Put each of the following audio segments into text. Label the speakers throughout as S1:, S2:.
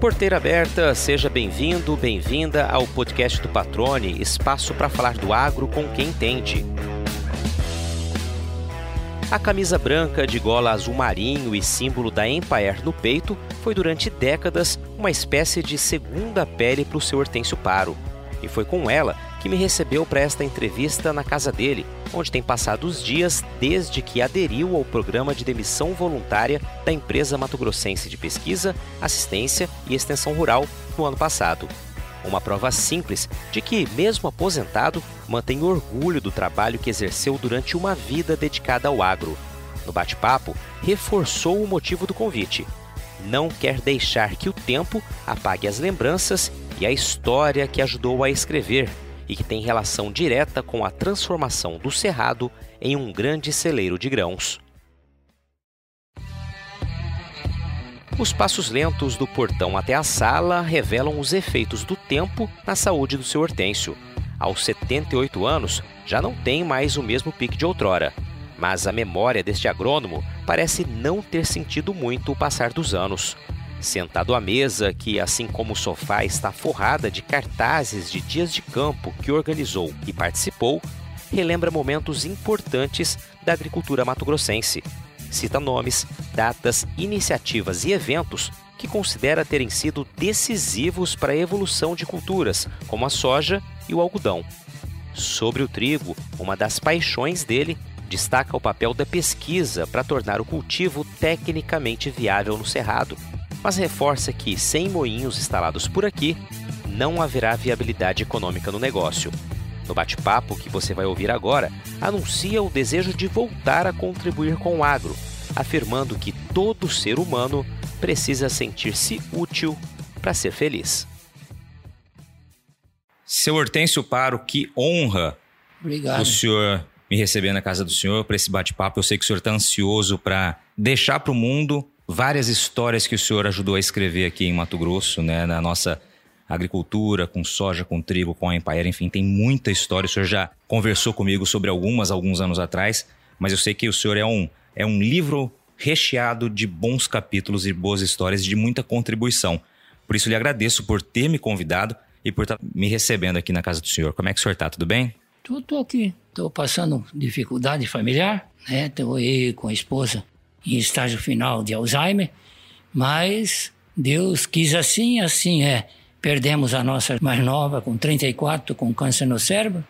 S1: Porteira aberta, seja bem-vindo, bem-vinda ao podcast do Patrone, espaço para falar do agro com quem entende. A camisa branca de gola azul marinho e símbolo da Empire no peito foi durante décadas uma espécie de segunda pele para o seu Hortêncio Paro. E foi com ela que me recebeu para esta entrevista na casa dele, onde tem passado os dias desde que aderiu ao programa de demissão voluntária da empresa Mato Grossense de Pesquisa, Assistência e Extensão Rural no ano passado. Uma prova simples de que, mesmo aposentado, mantém orgulho do trabalho que exerceu durante uma vida dedicada ao agro. No bate-papo, reforçou o motivo do convite. Não quer deixar que o tempo apague as lembranças e a história que ajudou a escrever e que tem relação direta com a transformação do cerrado em um grande celeiro de grãos. Os passos lentos do portão até a sala revelam os efeitos do tempo na saúde do seu Hortêncio. Aos 78 anos, já não tem mais o mesmo pique de outrora. Mas a memória deste agrônomo parece não ter sentido muito o passar dos anos. Sentado à mesa, que, assim como o sofá, está forrada de cartazes de dias de campo que organizou e participou, relembra momentos importantes da agricultura mato-grossense. Cita nomes, datas, iniciativas e eventos que considera terem sido decisivos para a evolução de culturas, como a soja e o algodão. Sobre o trigo, uma das paixões dele destaca o papel da pesquisa para tornar o cultivo tecnicamente viável no cerrado mas reforça que, sem moinhos instalados por aqui, não haverá viabilidade econômica no negócio. No bate-papo que você vai ouvir agora, anuncia o desejo de voltar a contribuir com o agro, afirmando que todo ser humano precisa sentir-se útil para ser feliz. Seu Hortêncio Paro, que honra
S2: Obrigado.
S1: o senhor me receber na casa do senhor para esse bate-papo. Eu sei que o senhor está ansioso para deixar para o mundo várias histórias que o senhor ajudou a escrever aqui em Mato Grosso, né, na nossa agricultura, com soja, com trigo, com a enfim, tem muita história. O senhor já conversou comigo sobre algumas alguns anos atrás, mas eu sei que o senhor é um, é um livro recheado de bons capítulos e boas histórias de muita contribuição. Por isso lhe agradeço por ter me convidado e por estar me recebendo aqui na casa do senhor. Como é que o senhor está? Tudo bem?
S2: Estou aqui. Estou passando dificuldade familiar, né? Estou aí com a esposa em estágio final de Alzheimer, mas Deus quis assim, assim é. Perdemos a nossa mais nova com 34, com câncer no cérebro.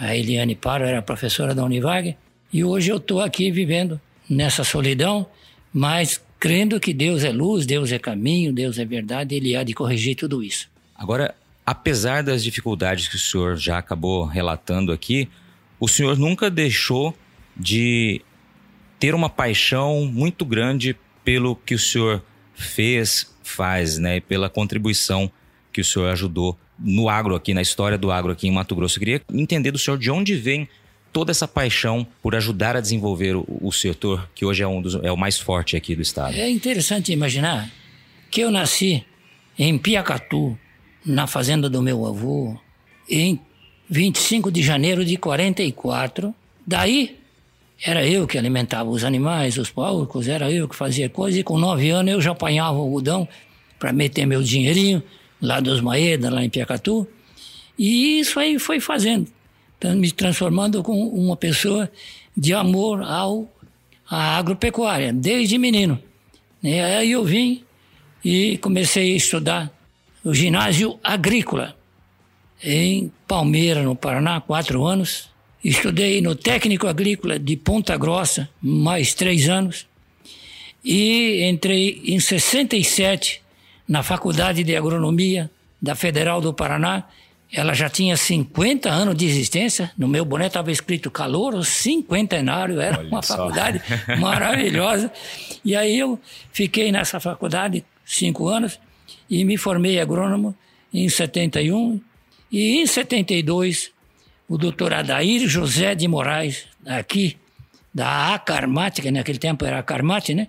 S2: A Eliane Paro era professora da Univag. E hoje eu estou aqui vivendo nessa solidão, mas crendo que Deus é luz, Deus é caminho, Deus é verdade, Ele há de corrigir tudo isso.
S1: Agora, apesar das dificuldades que o senhor já acabou relatando aqui, o senhor nunca deixou de ter uma paixão muito grande pelo que o senhor fez, faz, né? E pela contribuição que o senhor ajudou no agro aqui, na história do agro aqui em Mato Grosso. Eu queria entender do senhor de onde vem toda essa paixão por ajudar a desenvolver o, o setor que hoje é, um dos, é o mais forte aqui do estado.
S2: É interessante imaginar que eu nasci em Piacatu, na fazenda do meu avô, em 25 de janeiro de 44. Daí era eu que alimentava os animais, os porcos, era eu que fazia coisa. E com nove anos eu já apanhava o algodão para meter meu dinheirinho lá dos Maeda, lá em Piacatu. E isso aí foi fazendo, me transformando com uma pessoa de amor ao, à agropecuária, desde menino. E aí eu vim e comecei a estudar o ginásio agrícola em Palmeira, no Paraná, quatro anos. Estudei no Técnico Agrícola de Ponta Grossa, mais três anos. E entrei em 67 na Faculdade de Agronomia da Federal do Paraná. Ela já tinha 50 anos de existência. No meu boné estava escrito Calouro Cinquentenário. Era Olha uma só. faculdade maravilhosa. E aí eu fiquei nessa faculdade cinco anos e me formei agrônomo em 71. E em 72 o doutor Adair José de Moraes, aqui da Acarmate, que naquele tempo era Acarmate, né?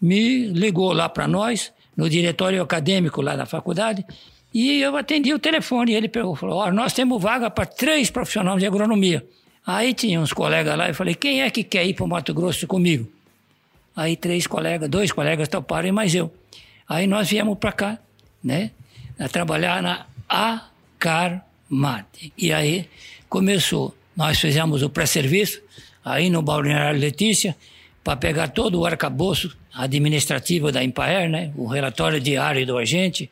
S2: Me ligou lá para nós, no diretório acadêmico lá da faculdade, e eu atendi o telefone. E ele pegou, falou: oh, Nós temos vaga para três profissionais de agronomia. Aí tinha uns colegas lá, eu falei: Quem é que quer ir para o Mato Grosso comigo? Aí três colegas, dois colegas toparam e mais eu. Aí nós viemos para cá, né? A trabalhar na Acarmate. E aí começou. Nós fizemos o pré-serviço aí no Balneário Letícia para pegar todo o arcabouço administrativo da Empaer, né? O relatório diário do agente,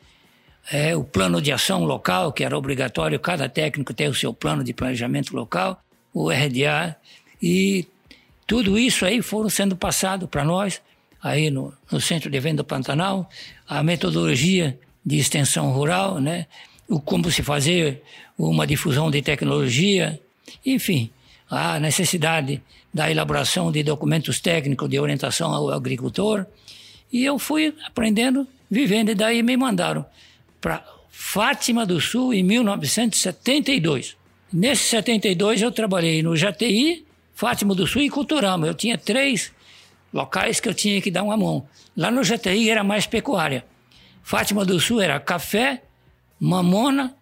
S2: é, o plano de ação local, que era obrigatório cada técnico ter o seu plano de planejamento local, o RDA, e tudo isso aí foram sendo passado para nós, aí no, no Centro de Evento do Pantanal, a metodologia de extensão rural, né? o como se fazer uma difusão de tecnologia, enfim, a necessidade da elaboração de documentos técnicos de orientação ao agricultor. E eu fui aprendendo, vivendo, e daí me mandaram para Fátima do Sul em 1972. Nesse 72 eu trabalhei no JTI, Fátima do Sul e Culturama. Eu tinha três locais que eu tinha que dar uma mão. Lá no JTI era mais pecuária. Fátima do Sul era café, mamona,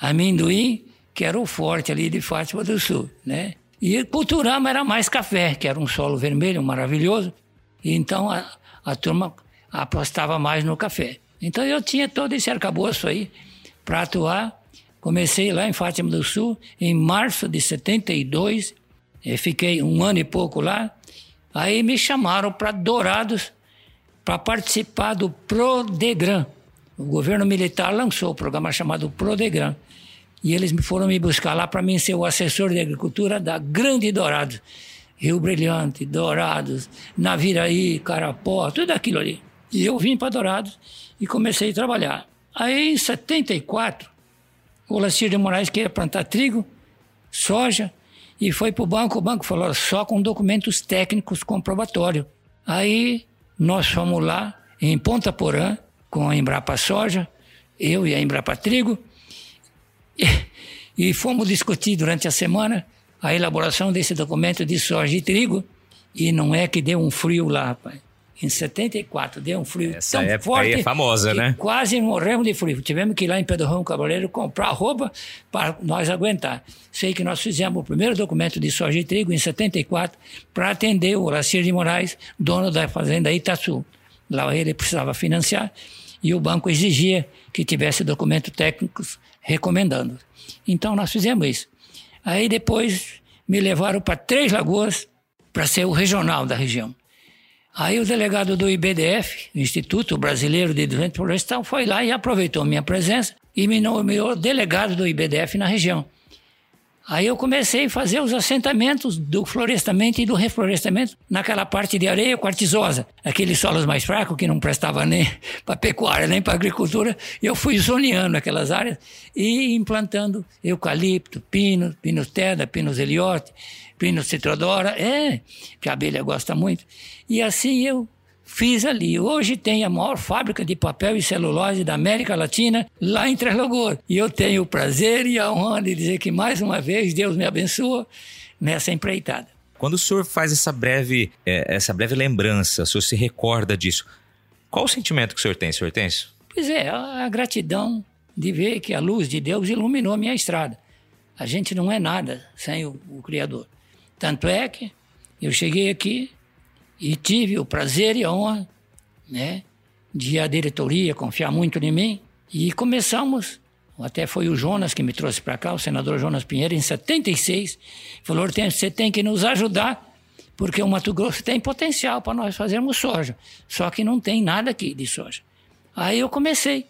S2: amendoim, que era o forte ali de Fátima do Sul, né? E Culturama era mais café, que era um solo vermelho maravilhoso. Então a, a turma apostava mais no café. Então eu tinha todo esse arcabouço aí para atuar. Comecei lá em Fátima do Sul em março de 72. Eu fiquei um ano e pouco lá. Aí me chamaram para Dourados para participar do Prodegran. O governo militar lançou o programa chamado Prodegran. E eles foram me buscar lá para mim ser o assessor de agricultura da Grande Dourados. Rio Brilhante, Dourados, Naviraí, Carapó, tudo aquilo ali. E eu vim para Dourados e comecei a trabalhar. Aí, em 74, o Lacir de Moraes queria plantar trigo, soja, e foi para o banco. O banco falou só com documentos técnicos comprobatórios. Aí nós fomos lá em Ponta Porã com a Embrapa Soja, eu e a Embrapa Trigo, e, e fomos discutir durante a semana a elaboração desse documento de soja e trigo. E não é que deu um frio lá, rapaz. Em 74 deu um frio
S3: Essa
S2: tão forte
S3: aí é famosa,
S2: que
S3: né?
S2: quase morremos de frio. Tivemos que ir lá em Pedro Rão Cavaleiro comprar roupa para nós aguentar. Sei que nós fizemos o primeiro documento de soja e trigo em 74 para atender o Horácio de Moraes, dono da fazenda Itaçu. Lá ele precisava financiar e o banco exigia que tivesse documentos técnicos recomendando. Então nós fizemos isso. Aí depois me levaram para Três Lagoas para ser o regional da região. Aí o delegado do IBDF, Instituto Brasileiro de Desenvolvimento Florestal, foi lá e aproveitou minha presença e me nomeou delegado do IBDF na região. Aí eu comecei a fazer os assentamentos do florestamento e do reflorestamento naquela parte de areia quartzosa, aqueles solos mais fracos que não prestavam nem para pecuária nem para agricultura. Eu fui zoneando aquelas áreas e implantando eucalipto, pino, pinus teda, pinus eliote, pinus citrodora, é, que a abelha gosta muito. E assim eu fiz ali. Hoje tem a maior fábrica de papel e celulose da América Latina, lá em Três Lagoas. E eu tenho o prazer e a honra de dizer que, mais uma vez, Deus me abençoa nessa empreitada.
S3: Quando o senhor faz essa breve, é, essa breve lembrança, o senhor se recorda disso, qual o sentimento que o senhor tem, senhor Tenso?
S2: Pois é, a gratidão de ver que a luz de Deus iluminou a minha estrada. A gente não é nada sem o, o Criador. Tanto é que eu cheguei aqui e tive o prazer e a honra né, de a diretoria confiar muito em mim e começamos. Até foi o Jonas que me trouxe para cá, o senador Jonas Pinheiro, em 76. Falou: você tem que nos ajudar, porque o Mato Grosso tem potencial para nós fazermos soja. Só que não tem nada aqui de soja. Aí eu comecei.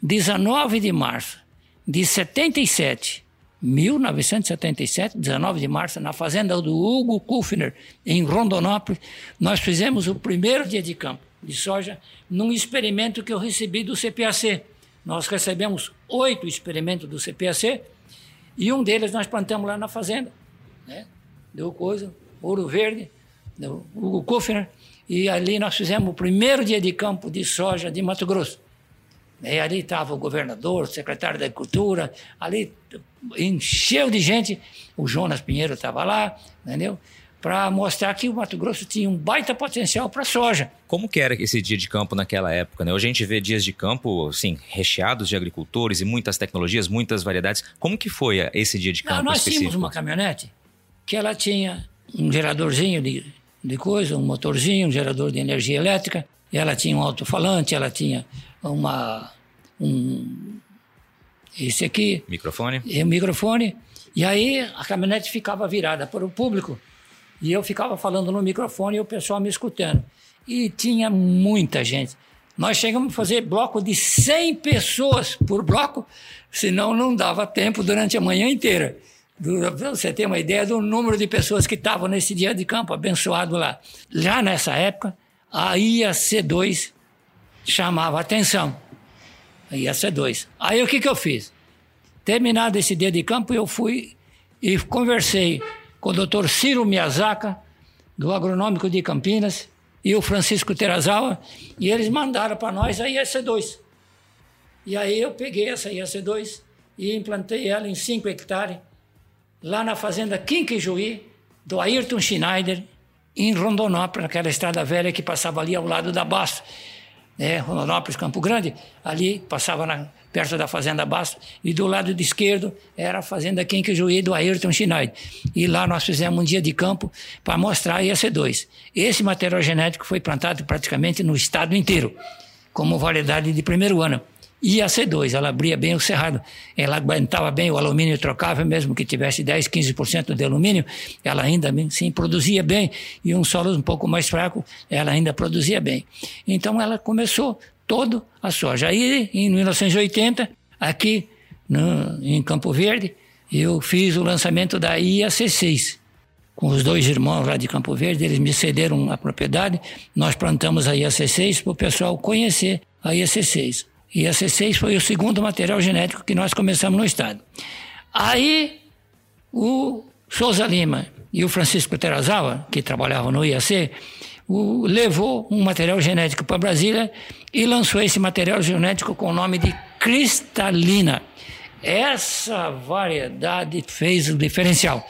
S2: 19 de março de 77 1977, 19 de março, na fazenda do Hugo Kufner, em Rondonópolis, nós fizemos o primeiro dia de campo de soja num experimento que eu recebi do CPAC. Nós recebemos oito experimentos do CPAC e um deles nós plantamos lá na fazenda, né? Deu coisa, ouro verde, do Hugo Kufner, e ali nós fizemos o primeiro dia de campo de soja de Mato Grosso. E ali estava o governador, o secretário da Agricultura, ali encheu de gente. O Jonas Pinheiro estava lá, entendeu? Para mostrar que o Mato Grosso tinha um baita potencial para soja.
S3: Como que era esse dia de campo naquela época? Né? Hoje a gente vê dias de campo, assim, recheados de agricultores e muitas tecnologias, muitas variedades. Como que foi esse dia de campo
S2: Não, nós
S3: específico?
S2: tínhamos uma caminhonete que ela tinha um geradorzinho de de coisa, um motorzinho, um gerador de energia elétrica. Ela tinha um alto-falante, ela tinha uma um esse aqui.
S1: Microfone?
S2: E o microfone. E aí a caminhonete ficava virada para o público e eu ficava falando no microfone e o pessoal me escutando. E tinha muita gente. Nós chegamos a fazer bloco de 100 pessoas por bloco, senão não dava tempo durante a manhã inteira. Você tem uma ideia do número de pessoas que estavam nesse dia de campo abençoado lá. Já nessa época, a IAC2 chamava atenção. A IAC2. Aí o que, que eu fiz? Terminado esse dia de campo, eu fui e conversei com o doutor Ciro Miyazaka, do Agronômico de Campinas, e o Francisco Terazawa, e eles mandaram para nós a IAC2. E aí eu peguei essa IAC2 e implantei ela em 5 hectares lá na fazenda Quinquijuí, do Ayrton Schneider, em Rondonópolis, naquela estrada velha que passava ali ao lado da Basto. Né? Rondonópolis, Campo Grande, ali passava na, perto da Fazenda Basto, e do lado de esquerdo era a Fazenda Quinquijuí do Ayrton Schneider. E lá nós fizemos um dia de campo para mostrar a IAC2. Esse material genético foi plantado praticamente no estado inteiro, como variedade de primeiro ano. E a C2, ela abria bem o cerrado, ela aguentava bem o alumínio trocável, mesmo que tivesse 10, 15% de alumínio, ela ainda sim produzia bem, e um solo um pouco mais fraco, ela ainda produzia bem. Então ela começou todo a soja. Aí, em 1980, aqui no, em Campo Verde, eu fiz o lançamento da IAC6, com os dois irmãos lá de Campo Verde, eles me cederam a propriedade, nós plantamos a IAC6 para o pessoal conhecer a IAC6. E a C6 foi o segundo material genético que nós começamos no estado. Aí o Souza Lima e o Francisco Terazawa, que trabalhavam no IAC, o, levou um material genético para Brasília e lançou esse material genético com o nome de cristalina. Essa variedade fez o diferencial.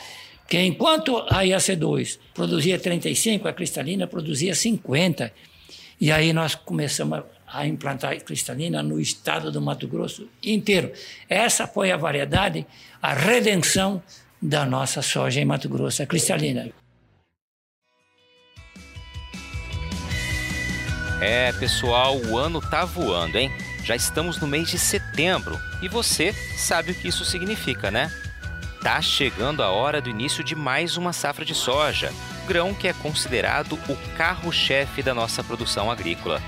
S2: Que enquanto a IAC2 produzia 35, a cristalina produzia 50. E aí nós começamos a a implantar cristalina no estado do Mato Grosso inteiro. Essa foi a variedade, a redenção da nossa soja em Mato Grosso, a cristalina.
S1: É, pessoal, o ano tá voando, hein? Já estamos no mês de setembro e você sabe o que isso significa, né? Tá chegando a hora do início de mais uma safra de soja, grão que é considerado o carro-chefe da nossa produção agrícola.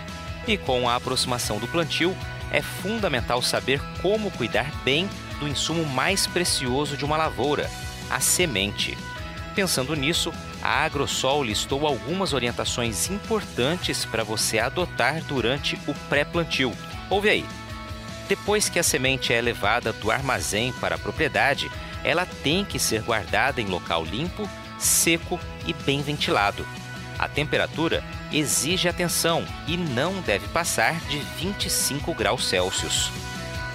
S1: E com a aproximação do plantio, é fundamental saber como cuidar bem do insumo mais precioso de uma lavoura, a semente. Pensando nisso, a Agrosol listou algumas orientações importantes para você adotar durante o pré-plantio. Ouve aí. Depois que a semente é levada do armazém para a propriedade, ela tem que ser guardada em local limpo, seco e bem ventilado. A temperatura exige atenção e não deve passar de 25 graus Celsius.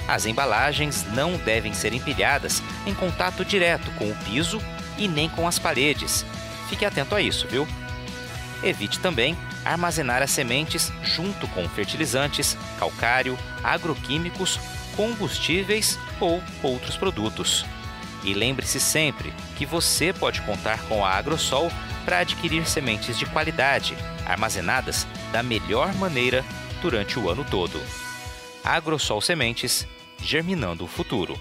S1: As embalagens não devem ser empilhadas em contato direto com o piso e nem com as paredes. Fique atento a isso, viu? Evite também armazenar as sementes junto com fertilizantes, calcário, agroquímicos, combustíveis ou outros produtos. E lembre-se sempre que você pode contar com a Agrosol para adquirir sementes de qualidade, armazenadas da melhor maneira durante o ano todo. Agrosol Sementes, germinando o futuro.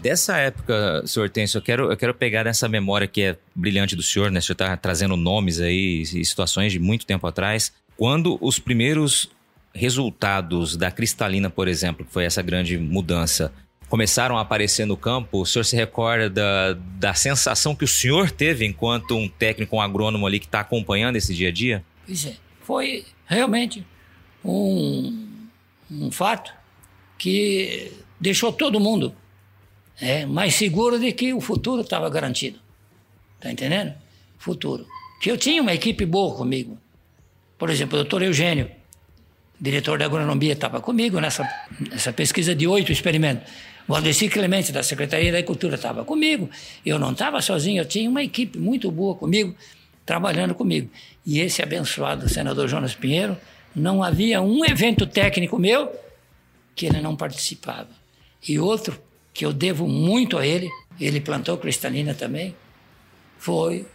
S1: Dessa época, senhor Hortêncio, eu quero, eu quero pegar essa memória que é brilhante do senhor, né? O senhor está trazendo nomes aí e situações de muito tempo atrás. Quando os primeiros resultados da cristalina, por exemplo, que foi essa grande mudança, começaram a aparecer no campo, o senhor se recorda da, da sensação que o senhor teve enquanto um técnico, um agrônomo ali que está acompanhando esse dia a dia?
S2: Pois é, foi realmente um, um fato que deixou todo mundo é, mais seguro de que o futuro estava garantido. Tá entendendo? Futuro. Que eu tinha uma equipe boa comigo. Por exemplo, o doutor Eugênio, diretor da agronomia, estava comigo nessa, nessa pesquisa de oito experimentos. O Valdeci Clemente, da Secretaria da Agricultura, estava comigo. Eu não estava sozinho, eu tinha uma equipe muito boa comigo, trabalhando comigo. E esse abençoado senador Jonas Pinheiro, não havia um evento técnico meu que ele não participava. E outro que eu devo muito a ele, ele plantou cristalina também, foi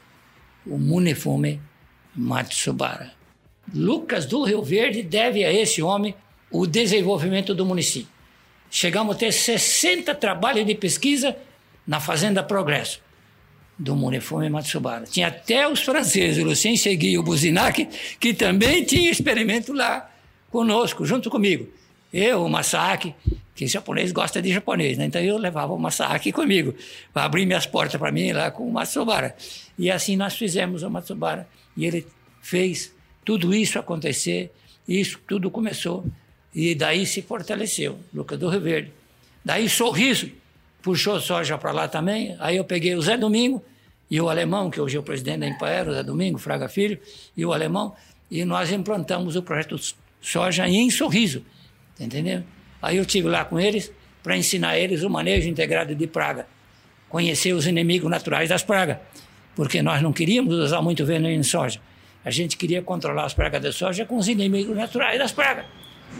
S2: o Munifume Matsubara. Lucas do Rio Verde deve a esse homem o desenvolvimento do município. Chegamos a ter 60 trabalhos de pesquisa na Fazenda Progresso, do Munifume Matsubara. Tinha até os franceses, o Lucien Segui e o Buzinac, que também tinham experimento lá conosco, junto comigo. Eu, o Masaki, que japonês gosta de japonês, né? então eu levava o Masaki comigo, para abrir minhas portas para mim lá com o Matsubara. E assim nós fizemos o Matsubara, e ele fez tudo isso acontecer, isso tudo começou, e daí se fortaleceu, Lucas do Rio Verde. Daí Sorriso puxou soja para lá também, aí eu peguei o Zé Domingo e o alemão, que hoje é o presidente da Empaer, o Zé Domingo, Fraga Filho, e o alemão, e nós implantamos o projeto soja em Sorriso, entendendo? Aí eu tive lá com eles para ensinar eles o manejo integrado de praga, conhecer os inimigos naturais das pragas, porque nós não queríamos usar muito veneno em soja. A gente queria controlar as pragas da soja com os inimigos naturais das pragas.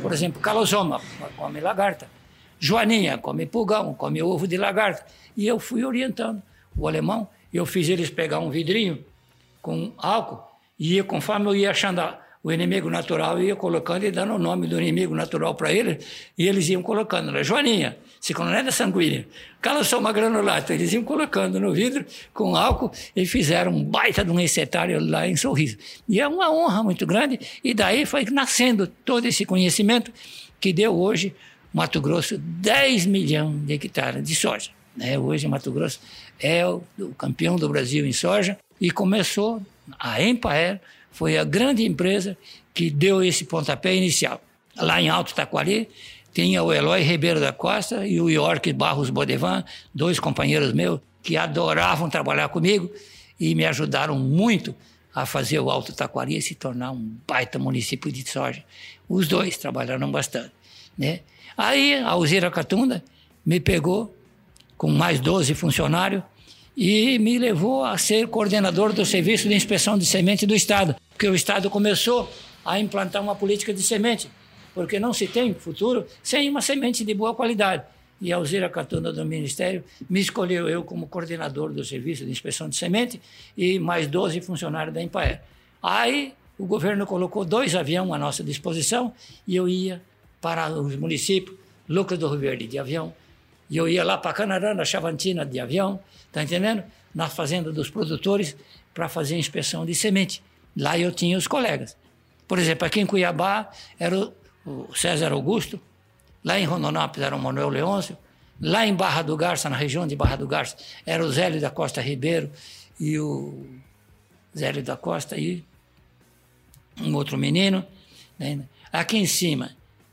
S2: Por exemplo, calosoma, come lagarta. Joaninha, come pulgão, come ovo de lagarta. E eu fui orientando o alemão. Eu fiz eles pegar um vidrinho com álcool e conforme eu ia achando o inimigo natural ia colocando e dando o nome do inimigo natural para ele, e eles iam colocando, né? Joaninha, ciclonela sanguínea, calossoma granulata, eles iam colocando no vidro com álcool e fizeram um baita de um insetário lá em Sorriso. E é uma honra muito grande, e daí foi nascendo todo esse conhecimento que deu hoje Mato Grosso 10 milhões de hectares de soja. Né? Hoje Mato Grosso é o campeão do Brasil em soja e começou a Empaer foi a grande empresa que deu esse pontapé inicial. Lá em Alto Taquari, tinha o Eloy Ribeiro da Costa e o York Barros Bodevan, dois companheiros meus que adoravam trabalhar comigo e me ajudaram muito a fazer o Alto Taquari se tornar um baita município de soja. Os dois trabalharam bastante. Né? Aí a Uzira Catunda me pegou com mais 12 funcionários e me levou a ser coordenador do Serviço de Inspeção de Semente do Estado, porque o Estado começou a implantar uma política de semente, porque não se tem futuro sem uma semente de boa qualidade. E a Alzira Catuna do Ministério me escolheu eu como coordenador do Serviço de Inspeção de Semente e mais 12 funcionários da Empaer. Aí o governo colocou dois aviões à nossa disposição e eu ia para os municípios, Lucas do Rio Verde de avião, e eu ia lá para Canarana, Chavantina de avião, tá entendendo? Na fazenda dos produtores para fazer inspeção de semente. Lá eu tinha os colegas. Por exemplo, aqui em Cuiabá era o César Augusto, lá em Rondonópolis era o Manuel Leôncio, lá em Barra do Garça, na região de Barra do Garça, era o Zélio da Costa Ribeiro e o Zélio da Costa e um outro menino. Né? Aqui em cima,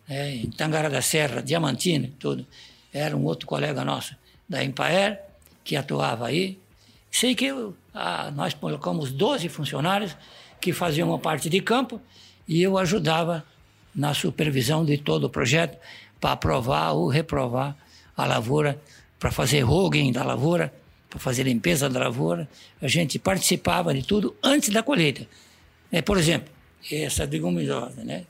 S2: é, em Tangara da Serra, Diamantina, tudo era um outro colega nosso da Empaer, que atuava aí. Sei que ah, nós colocamos 12 funcionários que faziam uma parte de campo e eu ajudava na supervisão de todo o projeto para aprovar ou reprovar a lavoura, para fazer roguing da lavoura, para fazer limpeza da lavoura. A gente participava de tudo antes da colheita. É, por exemplo, essa leguminosa, né,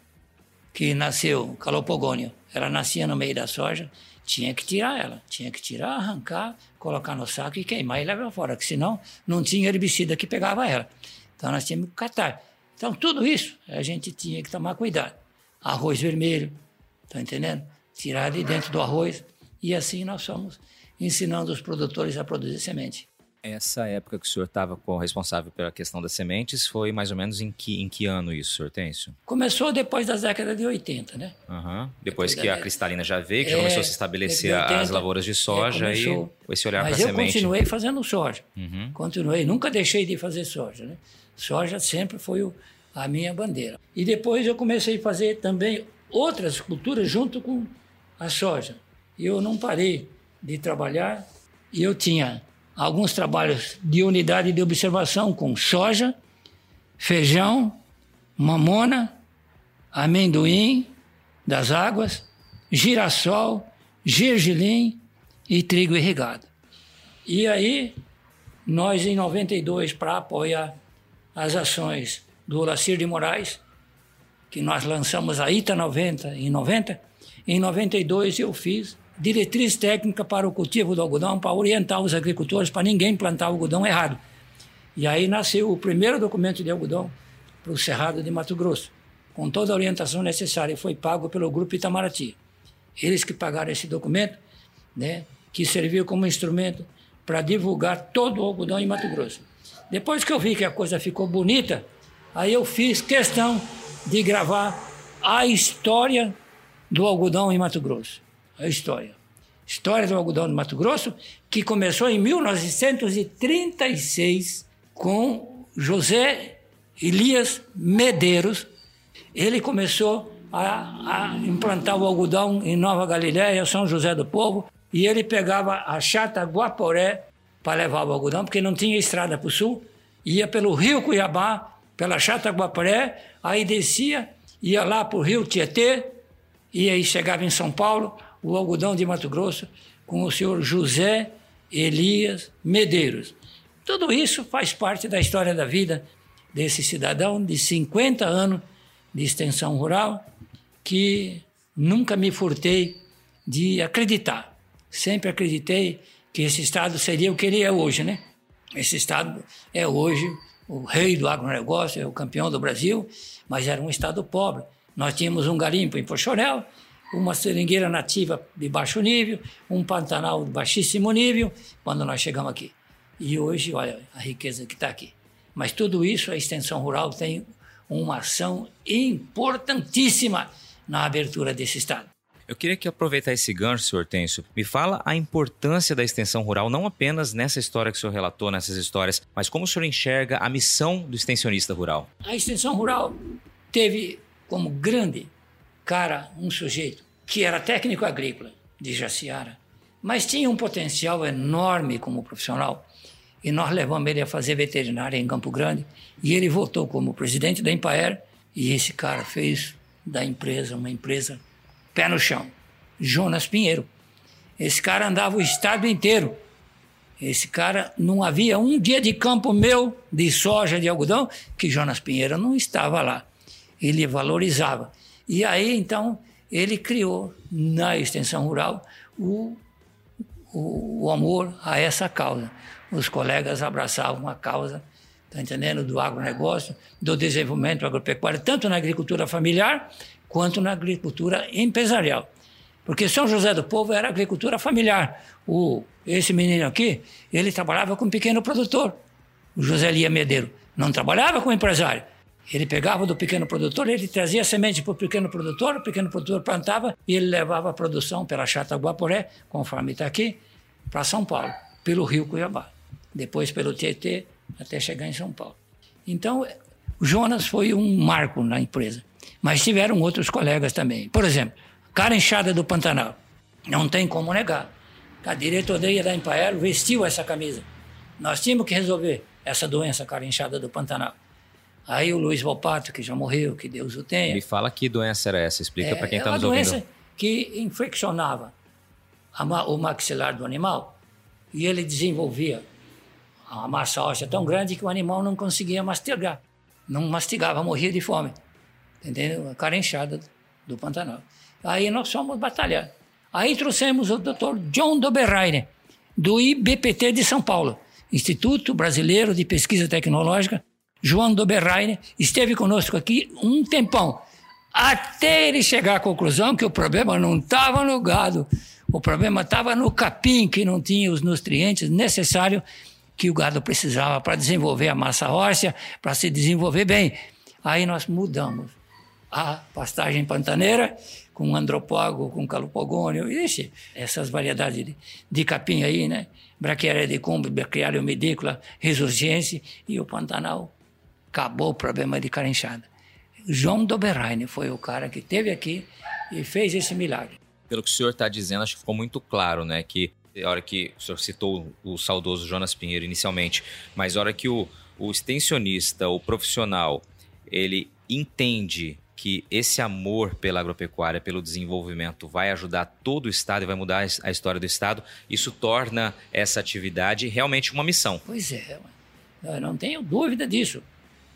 S2: que nasceu, calopogônio, ela nascia no meio da soja, tinha que tirar ela, tinha que tirar, arrancar, colocar no saco e queimar e levar fora, que senão não tinha herbicida que pegava ela. Então nós tínhamos que catar. Então tudo isso a gente tinha que tomar cuidado. Arroz vermelho, tá entendendo? Tirar de dentro do arroz e assim nós fomos ensinando os produtores a produzir semente.
S3: Essa época que o senhor estava responsável pela questão das sementes foi mais ou menos em que, em que ano isso, Hortêncio?
S2: Começou depois das décadas de 80, né?
S3: Uhum. Depois, depois que a cristalina já veio, que é, já começou a se estabelecer 80, as lavouras de soja é, e esse olhar para a semente.
S2: Mas eu continuei fazendo soja. Uhum. Continuei, nunca deixei de fazer soja, né? Soja sempre foi o, a minha bandeira. E depois eu comecei a fazer também outras culturas junto com a soja. E eu não parei de trabalhar e eu tinha alguns trabalhos de unidade de observação com soja, feijão, mamona, amendoim das águas, girassol, gergelim e trigo irrigado. E aí, nós em 92, para apoiar as ações do Olacir de Moraes, que nós lançamos a ITA 90 em 90, em 92 eu fiz diretriz técnica para o cultivo do algodão, para orientar os agricultores, para ninguém plantar algodão errado. E aí nasceu o primeiro documento de algodão para o Cerrado de Mato Grosso, com toda a orientação necessária. Foi pago pelo Grupo Itamaraty. Eles que pagaram esse documento, né, que serviu como instrumento para divulgar todo o algodão em Mato Grosso. Depois que eu vi que a coisa ficou bonita, aí eu fiz questão de gravar a história do algodão em Mato Grosso. A história. História do algodão de Mato Grosso, que começou em 1936 com José Elias Medeiros. Ele começou a, a implantar o algodão em Nova Galiléia, São José do Povo, e ele pegava a chata Guaporé para levar o algodão, porque não tinha estrada para o sul, ia pelo rio Cuiabá, pela chata Guaporé, aí descia, ia lá para o rio Tietê, e aí chegava em São Paulo, o algodão de Mato Grosso, com o senhor José Elias Medeiros. Tudo isso faz parte da história da vida desse cidadão de 50 anos de extensão rural, que nunca me furtei de acreditar. Sempre acreditei que esse Estado seria o que ele é hoje, né? Esse Estado é hoje o rei do agronegócio, é o campeão do Brasil, mas era um Estado pobre. Nós tínhamos um garimpo em Pochorel, uma seringueira nativa de baixo nível, um pantanal de baixíssimo nível, quando nós chegamos aqui. E hoje, olha a riqueza que está aqui. Mas tudo isso, a extensão rural tem uma ação importantíssima na abertura desse Estado.
S3: Eu queria que aproveitar esse gancho, senhor Têncio, me fala a importância da extensão rural, não apenas nessa história que o senhor relatou, nessas histórias, mas como o senhor enxerga a missão do extensionista rural.
S2: A extensão rural teve como grande cara um sujeito que era técnico agrícola de Jaciara, mas tinha um potencial enorme como profissional. E nós levamos ele a fazer veterinária em Campo Grande, e ele voltou como presidente da Empaer, e esse cara fez da empresa uma empresa pé no chão. Jonas Pinheiro. Esse cara andava o estado inteiro. Esse cara não havia um dia de campo meu de soja, de algodão, que Jonas Pinheiro não estava lá. Ele valorizava. E aí, então, ele criou na extensão rural o, o, o amor a essa causa. Os colegas abraçavam a causa, tá entendendo, do agronegócio, do desenvolvimento agropecuário, tanto na agricultura familiar quanto na agricultura empresarial. Porque São José do Povo era agricultura familiar. O, esse menino aqui, ele trabalhava com um pequeno produtor, o José Lia Medeiro. Não trabalhava com empresário. Ele pegava do pequeno produtor, ele trazia semente para o pequeno produtor, o pequeno produtor plantava e ele levava a produção pela Chata Guaporé, conforme está aqui, para São Paulo, pelo rio Cuiabá. Depois pelo Tietê, até chegar em São Paulo. Então, Jonas foi um marco na empresa. Mas tiveram outros colegas também. Por exemplo, cara enxada do Pantanal. Não tem como negar. A diretoria da Empaero vestiu essa camisa. Nós tínhamos que resolver essa doença, cara inchada do Pantanal. Aí o Luiz Volpato, que já morreu, que Deus o tenha.
S3: Me fala que doença era essa, explica é, para quem está nos
S2: ouvindo. É uma doença que infeccionava o maxilar do animal e ele desenvolvia uma massa óssea tão grande que o animal não conseguia mastigar. Não mastigava, morria de fome entendeu? A cara inchada do Pantanal. Aí nós fomos batalhar. Aí trouxemos o doutor John Doberraine, do IBPT de São Paulo, Instituto Brasileiro de Pesquisa Tecnológica. João Doberraine esteve conosco aqui um tempão, até ele chegar à conclusão que o problema não estava no gado, o problema estava no capim, que não tinha os nutrientes necessários que o gado precisava para desenvolver a massa óssea, para se desenvolver bem. Aí nós mudamos a pastagem pantaneira, com andropógo, com calopogônio, ixi, essas variedades de, de capim aí, né? Braquiária de cumbo, braquiária umidícola, resurgência, e o Pantanal acabou o problema de carinchada. João Doberraine foi o cara que teve aqui e fez esse milagre.
S3: Pelo que o senhor está dizendo, acho que ficou muito claro, né? Que a hora que o senhor citou o saudoso Jonas Pinheiro inicialmente, mas a hora que o, o extensionista, o profissional, ele entende que esse amor pela agropecuária, pelo desenvolvimento, vai ajudar todo o Estado e vai mudar a história do Estado, isso torna essa atividade realmente uma missão.
S2: Pois é, eu não tenho dúvida disso.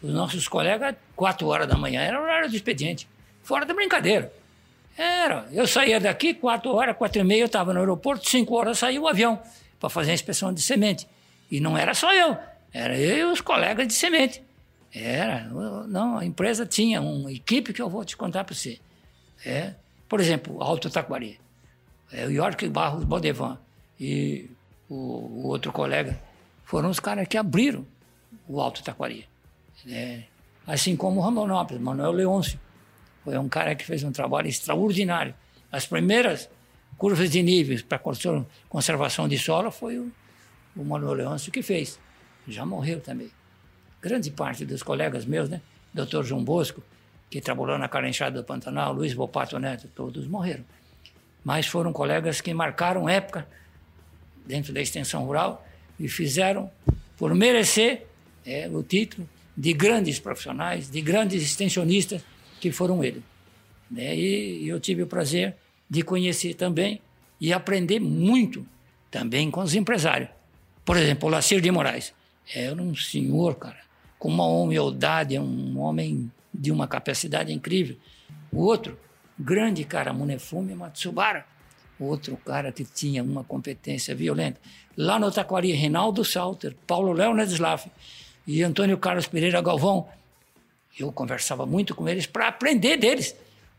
S2: Os nossos colegas, quatro horas da manhã, era horário do expediente, fora da brincadeira. Era. Eu saía daqui, quatro horas, quatro e meia, eu estava no aeroporto, cinco horas saía o avião para fazer a inspeção de semente. E não era só eu, era eu e os colegas de semente. Era. Não, a empresa tinha uma equipe que eu vou te contar para você. É, por exemplo, Alto Taquari. É, o York Barros Bodevan e o, o, outro colega foram os caras que abriram o Alto Taquari. É, assim como Rondonópolis, Manuel Leôncio. Foi um cara que fez um trabalho extraordinário. As primeiras curvas de níveis para conservação de solo foi o, o Manuel Leôncio que fez. Já morreu também. Grande parte dos colegas meus, né? Dr. João Bosco, que trabalhou na Carenchada do Pantanal, Luiz Bopato Neto, todos morreram. Mas foram colegas que marcaram época dentro da extensão rural e fizeram, por merecer é, o título de grandes profissionais, de grandes extensionistas que foram eles. Né? E eu tive o prazer de conhecer também e aprender muito também com os empresários. Por exemplo, o Lacir de Moraes. Era um senhor, cara, com uma humildade, um homem de uma capacidade incrível. O outro, grande cara, Munefume Matsubara. Outro cara que tinha uma competência violenta. Lá no Taquari, Reinaldo Salter, Paulo Leonard Slaff e Antônio Carlos Pereira Galvão eu conversava muito com eles para aprender deles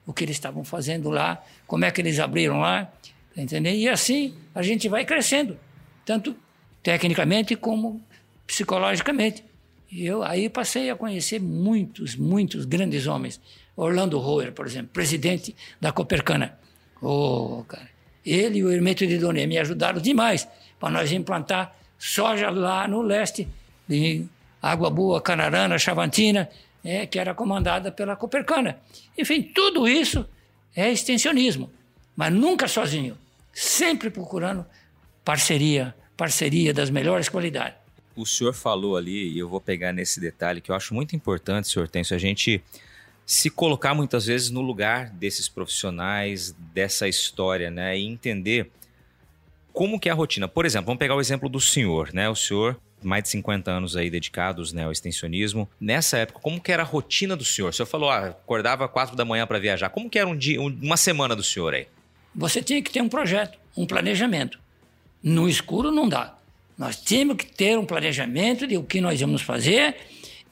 S2: o que eles estavam fazendo lá, como é que eles abriram lá, tá? E assim a gente vai crescendo, tanto tecnicamente como psicologicamente. E eu aí passei a conhecer muitos, muitos grandes homens. Orlando Roer, por exemplo, presidente da Copercana. Oh, cara. Ele e o Hermeto de Doné me ajudaram demais para nós implantar soja lá no leste, Água Boa, Canarana, Chavantina, é, que era comandada pela Copercana. Enfim, tudo isso é extensionismo, mas nunca sozinho, sempre procurando parceria, parceria das melhores qualidades.
S3: O senhor falou ali, e eu vou pegar nesse detalhe que eu acho muito importante, senhor Tenso, a gente se colocar muitas vezes no lugar desses profissionais, dessa história, né, e entender como que é a rotina. Por exemplo, vamos pegar o exemplo do senhor, né? O senhor mais de 50 anos aí dedicados né, ao extensionismo. Nessa época, como que era a rotina do senhor? O senhor falou, ah, acordava quatro da manhã para viajar. Como que era um dia, uma semana do senhor aí?
S2: Você tinha que ter um projeto, um planejamento. No escuro não dá. Nós tínhamos que ter um planejamento de o que nós íamos fazer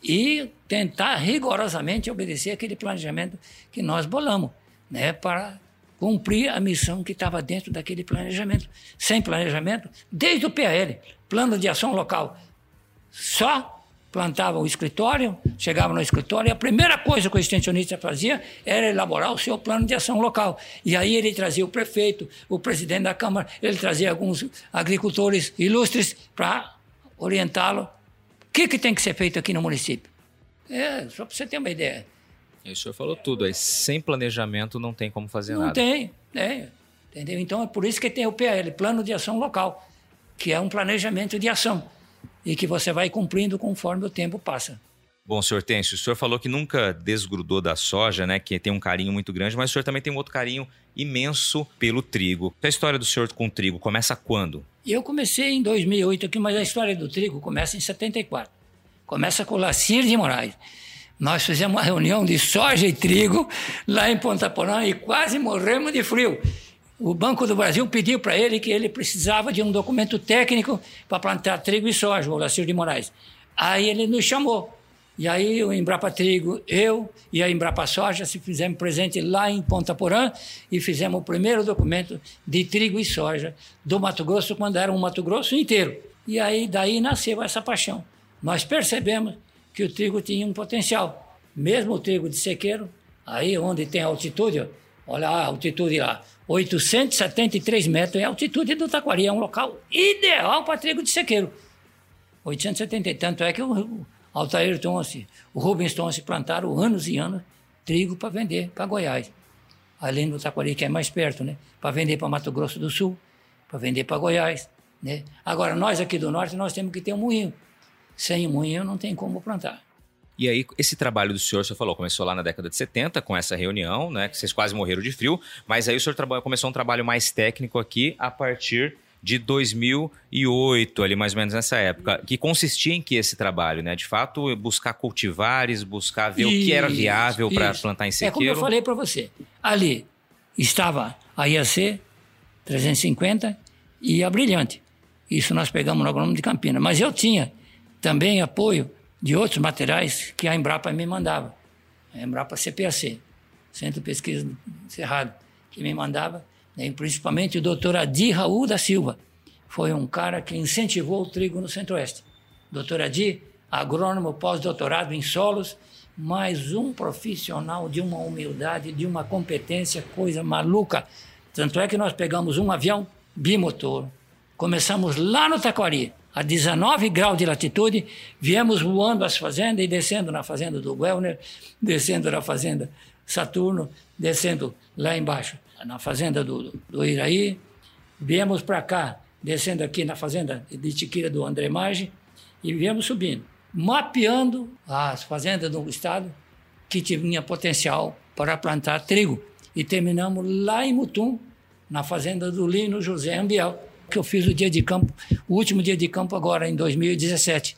S2: e tentar rigorosamente obedecer aquele planejamento que nós bolamos, né, para cumprir a missão que estava dentro daquele planejamento. Sem planejamento, desde o PAL, Plano de Ação Local, só plantava o escritório, chegava no escritório, e a primeira coisa que o extensionista fazia era elaborar o seu plano de ação local. E aí ele trazia o prefeito, o presidente da Câmara, ele trazia alguns agricultores ilustres para orientá-lo. O que, que tem que ser feito aqui no município? É, só para você ter uma ideia.
S3: E o senhor falou tudo, aí sem planejamento não tem como fazer
S2: não
S3: nada.
S2: Não tem, é, entendeu? Então é por isso que tem o PL, Plano de Ação Local que é um planejamento de ação e que você vai cumprindo conforme o tempo passa.
S3: Bom, senhor Têncio, o senhor falou que nunca desgrudou da soja, né? Que tem um carinho muito grande, mas o senhor também tem um outro carinho imenso pelo trigo. A história do senhor com o trigo começa quando?
S2: Eu comecei em 2008 aqui, mas a história do trigo começa em 74. Começa com o Lacir de Moraes. Nós fizemos uma reunião de soja e trigo lá em Ponta Porã e quase morremos de frio o Banco do Brasil pediu para ele que ele precisava de um documento técnico para plantar trigo e soja, o Lacir de Moraes. Aí ele nos chamou. E aí o Embrapa Trigo, eu e a Embrapa Soja se fizemos presente lá em Ponta Porã e fizemos o primeiro documento de trigo e soja do Mato Grosso, quando era um Mato Grosso inteiro. E aí daí nasceu essa paixão. Nós percebemos que o trigo tinha um potencial. Mesmo o trigo de sequeiro, aí onde tem altitude, olha a altitude lá, 873 metros é a altitude do Taquari, é um local ideal para trigo de sequeiro. 870, tanto é que o Altair Tonce, o Rubens Tonce plantaram anos e anos trigo para vender para Goiás. Além do Taquari, que é mais perto, né? Para vender para Mato Grosso do Sul, para vender para Goiás. Né? Agora, nós aqui do Norte, nós temos que ter um moinho. Sem um moinho não tem como plantar.
S3: E aí, esse trabalho do senhor, o senhor falou, começou lá na década de 70, com essa reunião, né? Que vocês quase morreram de frio, mas aí o senhor começou um trabalho mais técnico aqui a partir de 2008, ali mais ou menos nessa época, que consistia em que esse trabalho, né? De fato, buscar cultivares, buscar ver isso, o que era viável para plantar em sequeiro.
S2: É como eu falei para você, ali, estava a IAC 350 e a Brilhante. Isso nós pegamos no agrônomo de Campinas. Mas eu tinha também apoio de outros materiais que a Embrapa me mandava. A Embrapa CPAC, Centro de Pesquisa Cerrado, que me mandava, né, principalmente o doutor Adi Raul da Silva. Foi um cara que incentivou o trigo no Centro-Oeste. Doutor Adi, agrônomo pós-doutorado em solos, mais um profissional de uma humildade, de uma competência, coisa maluca. Tanto é que nós pegamos um avião bimotor, começamos lá no Taquari, a 19 graus de latitude, viemos voando as fazendas e descendo na fazenda do Guelner, descendo na fazenda Saturno, descendo lá embaixo na fazenda do, do Iraí, viemos para cá, descendo aqui na fazenda de Tiquira do André Maggi e viemos subindo mapeando as fazendas do estado que tinha potencial para plantar trigo. E terminamos lá em Mutum, na fazenda do Lino José Ambiel, que eu fiz o dia de campo, o último dia de campo agora, em 2017.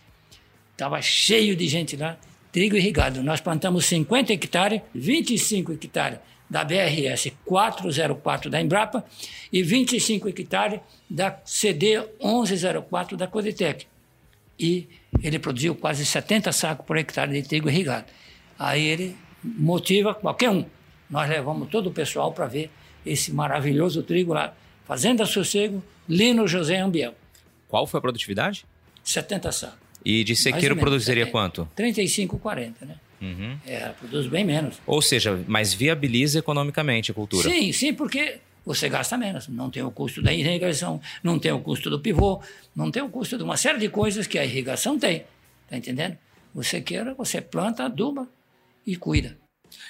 S2: Estava cheio de gente lá, trigo irrigado. Nós plantamos 50 hectares, 25 hectares da BRS 404 da Embrapa e 25 hectares da CD 1104 da Coditec. E ele produziu quase 70 sacos por hectare de trigo irrigado. Aí ele motiva qualquer um. Nós levamos todo o pessoal para ver esse maravilhoso trigo lá. Fazenda Sossego, Lino José Ambiel.
S3: Qual foi a produtividade?
S2: 70 sacos.
S3: E de sequeiro produziria quanto?
S2: 35, 40, né? Uhum. É, produz bem menos.
S3: Ou seja, mas viabiliza economicamente a cultura.
S2: Sim, sim, porque você gasta menos. Não tem o custo da irrigação, não tem o custo do pivô, não tem o custo de uma série de coisas que a irrigação tem. Está entendendo? Você queira, você planta, aduba e cuida.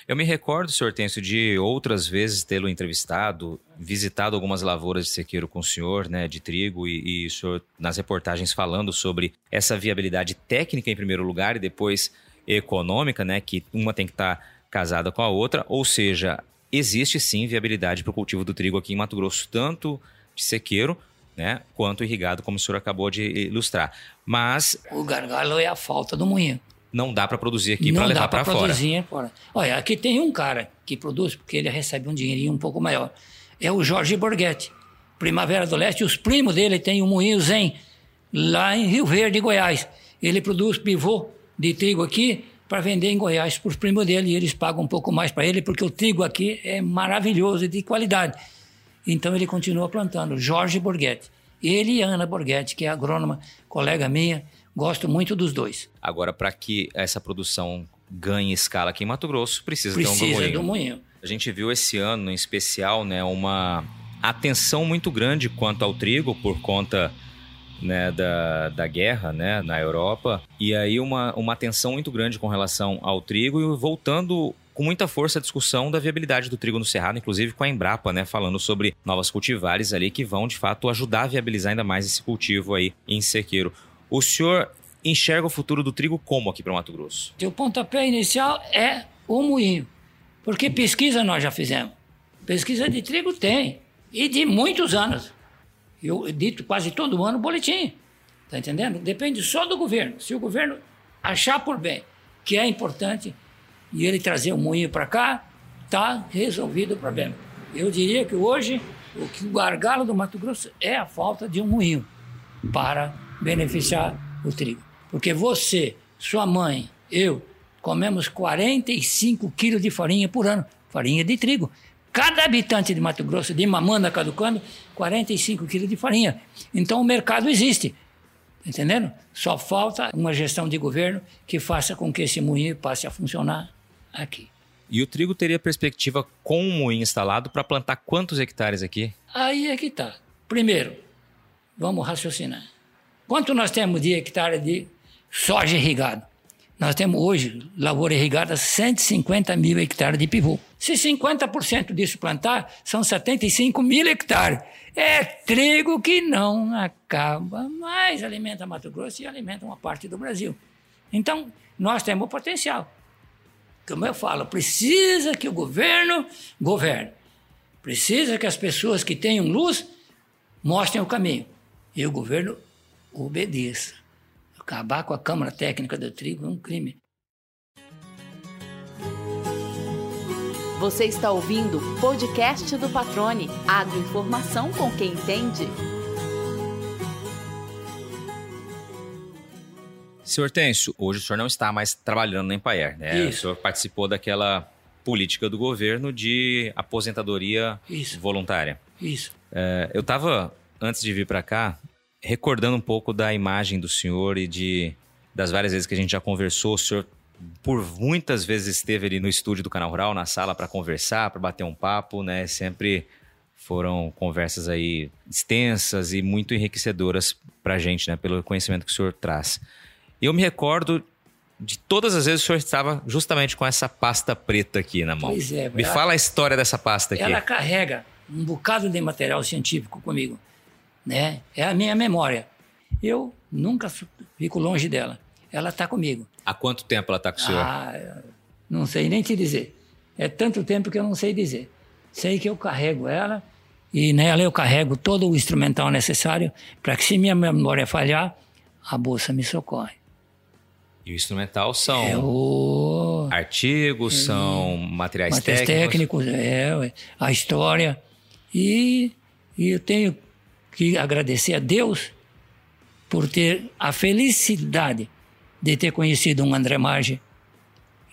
S3: Eu me recordo, senhor Têncio, de outras vezes tê-lo entrevistado, visitado algumas lavouras de sequeiro com o senhor, né, de trigo, e, e o senhor nas reportagens falando sobre essa viabilidade técnica em primeiro lugar e depois econômica, né, que uma tem que estar tá casada com a outra, ou seja, existe sim viabilidade para o cultivo do trigo aqui em Mato Grosso, tanto de sequeiro né, quanto irrigado, como o senhor acabou de ilustrar. Mas.
S2: O gargalo é a falta do moinho.
S3: Não dá para produzir aqui para levar para fora. Produzir
S2: fora. Olha, aqui tem um cara que produz, porque ele recebe um dinheirinho um pouco maior. É o Jorge Borghetti. Primavera do Leste, os primos dele têm um moinho Zen, lá em Rio Verde, Goiás. Ele produz pivô de trigo aqui para vender em Goiás para os primos dele e eles pagam um pouco mais para ele porque o trigo aqui é maravilhoso e de qualidade. Então ele continua plantando. Jorge Borghetti. Ele e Ana Borghetti, que é agrônoma, colega minha, gosto muito dos dois.
S3: Agora, para que essa produção ganhe escala aqui em Mato Grosso, precisa,
S2: precisa
S3: ter um moinho.
S2: do moinho.
S3: A gente viu esse ano, em especial, né, uma atenção muito grande quanto ao trigo por conta né, da, da guerra né, na Europa, e aí uma, uma tensão muito grande com relação ao trigo, e voltando com muita força a discussão da viabilidade do trigo no Cerrado, inclusive com a Embrapa, né, falando sobre novas cultivares ali que vão, de fato, ajudar a viabilizar ainda mais esse cultivo aí em sequeiro. O senhor enxerga o futuro do trigo como aqui para Mato Grosso?
S2: O pontapé inicial é o moinho, porque pesquisa nós já fizemos. Pesquisa de trigo tem, e de muitos anos. Eu edito quase todo ano boletim. Está entendendo? Depende só do governo. Se o governo achar por bem que é importante e ele trazer o moinho para cá, está resolvido o problema. Eu diria que hoje o gargalo do Mato Grosso é a falta de um moinho para beneficiar o trigo. Porque você, sua mãe, eu, comemos 45 quilos de farinha por ano, farinha de trigo. Cada habitante de Mato Grosso, de Mamanda Caducando, 45 quilos de farinha. Então o mercado existe. Entendendo? Só falta uma gestão de governo que faça com que esse moinho passe a funcionar aqui.
S3: E o trigo teria perspectiva com o moinho instalado para plantar quantos hectares aqui?
S2: Aí é que está. Primeiro, vamos raciocinar. Quanto nós temos de hectare de soja irrigado? Nós temos hoje, lavoura irrigada, 150 mil hectares de pivô. Se 50% disso plantar, são 75 mil hectares. É trigo que não acaba, mas alimenta Mato Grosso e alimenta uma parte do Brasil. Então, nós temos potencial. Como eu falo, precisa que o governo governe. Precisa que as pessoas que tenham luz mostrem o caminho. E o governo obedeça. Acabar com a Câmara Técnica do Trigo é um crime.
S4: Você está ouvindo o podcast do Patrone. Agroinformação com quem entende.
S3: Senhor Têncio, hoje o senhor não está mais trabalhando na Empaer, né? Isso. O senhor participou daquela política do governo de aposentadoria Isso. voluntária.
S2: Isso.
S3: É, eu estava, antes de vir para cá, recordando um pouco da imagem do senhor e de das várias vezes que a gente já conversou. O senhor, por muitas vezes, esteve ali no estúdio do Canal Rural, na sala, para conversar, para bater um papo, né? Sempre foram conversas aí extensas e muito enriquecedoras para a gente, né? Pelo conhecimento que o senhor traz. Eu me recordo de todas as vezes o senhor estava justamente com essa pasta preta aqui na mão.
S2: Pois é.
S3: Me ela, fala a história dessa pasta aqui.
S2: Ela carrega um bocado de material científico comigo, né? É a minha memória. Eu nunca fico longe dela. Ela está comigo.
S3: Há quanto tempo ela está com o senhor?
S2: Ah, não sei nem te dizer. É tanto tempo que eu não sei dizer. Sei que eu carrego ela e nela eu carrego todo o instrumental necessário para que se minha memória falhar, a bolsa me socorre.
S3: E o instrumental são é o... artigos, é, são materiais,
S2: materiais
S3: técnicos.
S2: técnicos, é, a história. E, e eu tenho que agradecer a Deus por ter a felicidade de ter conhecido um André Marge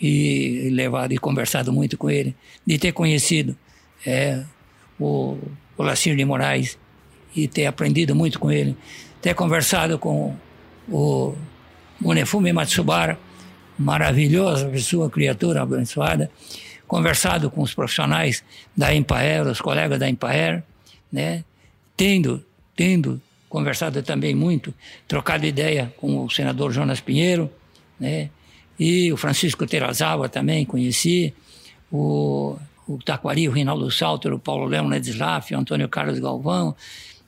S2: e levado e conversado muito com ele, de ter conhecido é, o, o Lacir de Moraes e ter aprendido muito com ele, ter conversado com o Munefume Matsubara, maravilhosa pessoa, criatura abençoada, conversado com os profissionais da Empaer, os colegas da Empaer, né? tendo, tendo conversado também muito, trocado ideia com o senador Jonas Pinheiro, né? e o Francisco Terazawa também conheci, o, o Taquari, o Rinaldo Salter, o Paulo Leão Nedislaf, o Antônio Carlos Galvão,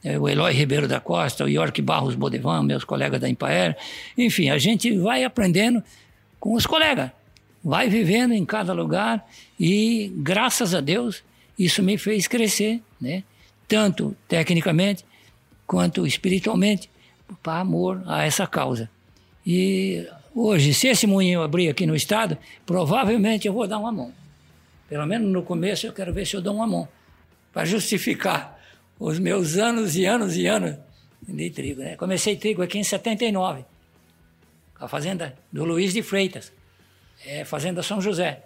S2: é, o Eloy Ribeiro da Costa, o York Barros Bodevan, meus colegas da Empaer. Enfim, a gente vai aprendendo com os colegas, vai vivendo em cada lugar e, graças a Deus, isso me fez crescer, né? tanto tecnicamente quanto espiritualmente, para amor a essa causa. E hoje, se esse moinho abrir aqui no estado, provavelmente eu vou dar uma mão. Pelo menos no começo eu quero ver se eu dou uma mão, para justificar os meus anos e anos e anos de trigo. Né? Comecei trigo aqui em 79, com a fazenda do Luiz de Freitas, é, fazenda São José.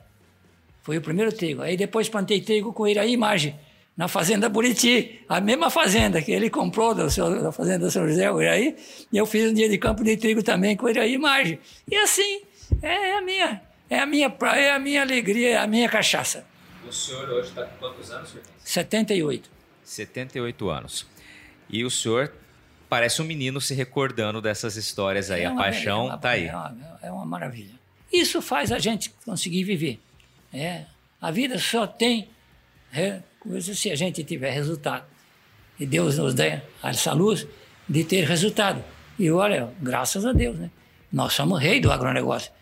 S2: Foi o primeiro trigo. Aí depois plantei trigo com Iraí Marge, na fazenda Buriti, a mesma fazenda que ele comprou da, da fazenda São José, o Iraí, e eu fiz um dia de campo de trigo também com Iraí Marge. E assim, é a minha, é a minha praia, é a minha alegria, é a minha cachaça.
S3: O senhor hoje está com quantos anos, senhor?
S2: 78.
S3: 78 anos. E o senhor parece um menino se recordando dessas histórias aí. É a paixão está aí.
S2: É uma, é uma, maravilha. Isso faz a gente conseguir viver. É, a vida só tem se a gente tiver resultado. E Deus nos dê essa luz de ter resultado. E olha, graças a Deus, né? Nós somos rei do agronegócio.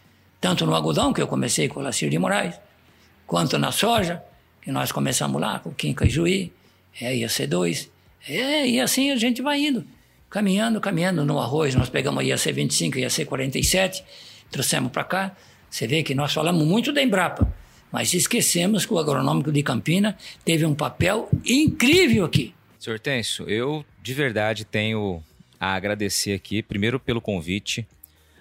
S2: Tanto no algodão, que eu comecei com o Lacir de Moraes, quanto na soja, que nós começamos lá com o Quinca e Juí, é, ia ser dois. É, e assim a gente vai indo, caminhando, caminhando no arroz. Nós pegamos ia ser 25, ia ser 47, trouxemos para cá. Você vê que nós falamos muito da Embrapa, mas esquecemos que o agronômico de Campina teve um papel incrível aqui.
S3: Senhor Tenso, eu de verdade tenho a agradecer aqui, primeiro pelo convite,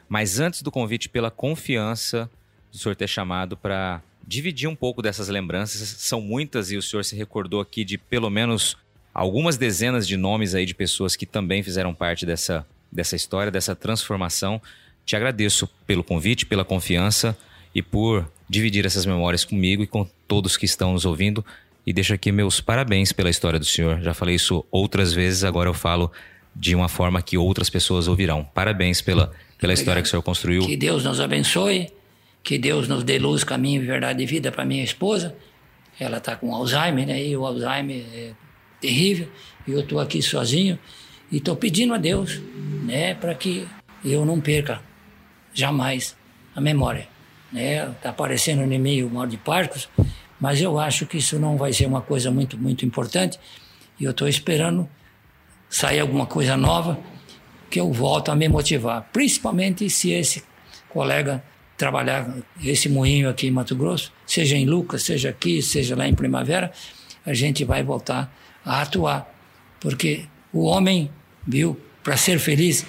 S3: mas antes do convite, pela confiança do senhor ter chamado para dividir um pouco dessas lembranças. São muitas e o senhor se recordou aqui de pelo menos algumas dezenas de nomes aí de pessoas que também fizeram parte dessa, dessa história, dessa transformação. Te agradeço pelo convite, pela confiança e por dividir essas memórias comigo e com todos que estão nos ouvindo. E deixo aqui meus parabéns pela história do senhor. Já falei isso outras vezes, agora eu falo de uma forma que outras pessoas ouvirão. Parabéns pela, pela história que o senhor construiu.
S2: Que Deus nos abençoe que Deus nos dê luz, caminho e verdade de vida para minha esposa. Ela está com Alzheimer, né? E o Alzheimer é terrível. E eu estou aqui sozinho e estou pedindo a Deus, né, para que eu não perca jamais a memória. Né? Tá aparecendo no e-mail mal de Parcos, mas eu acho que isso não vai ser uma coisa muito muito importante. E eu estou esperando sair alguma coisa nova que eu volto a me motivar, principalmente se esse colega trabalhar esse moinho aqui em Mato Grosso, seja em Lucas, seja aqui, seja lá em Primavera, a gente vai voltar a atuar. Porque o homem, viu, para ser feliz,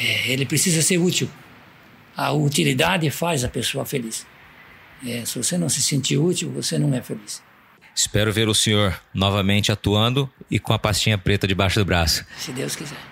S2: é, ele precisa ser útil. A utilidade faz a pessoa feliz. É, se você não se sentir útil, você não é feliz.
S3: Espero ver o senhor novamente atuando e com a pastinha preta debaixo do braço.
S2: Se Deus quiser.